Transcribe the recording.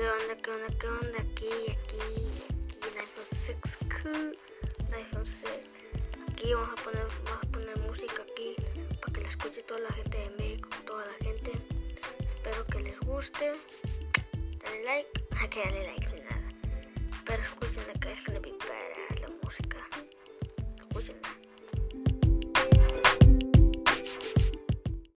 ¿Qué onda, qué onda, qué onda? Aquí, aquí, aquí, en iPhone 6, iPhone 6. Aquí vamos a poner, vamos a poner música aquí para que la escuche toda la gente de México, toda la gente. Espero que les guste. Dale like, hay que darle like ni nada. Pero escuchen acá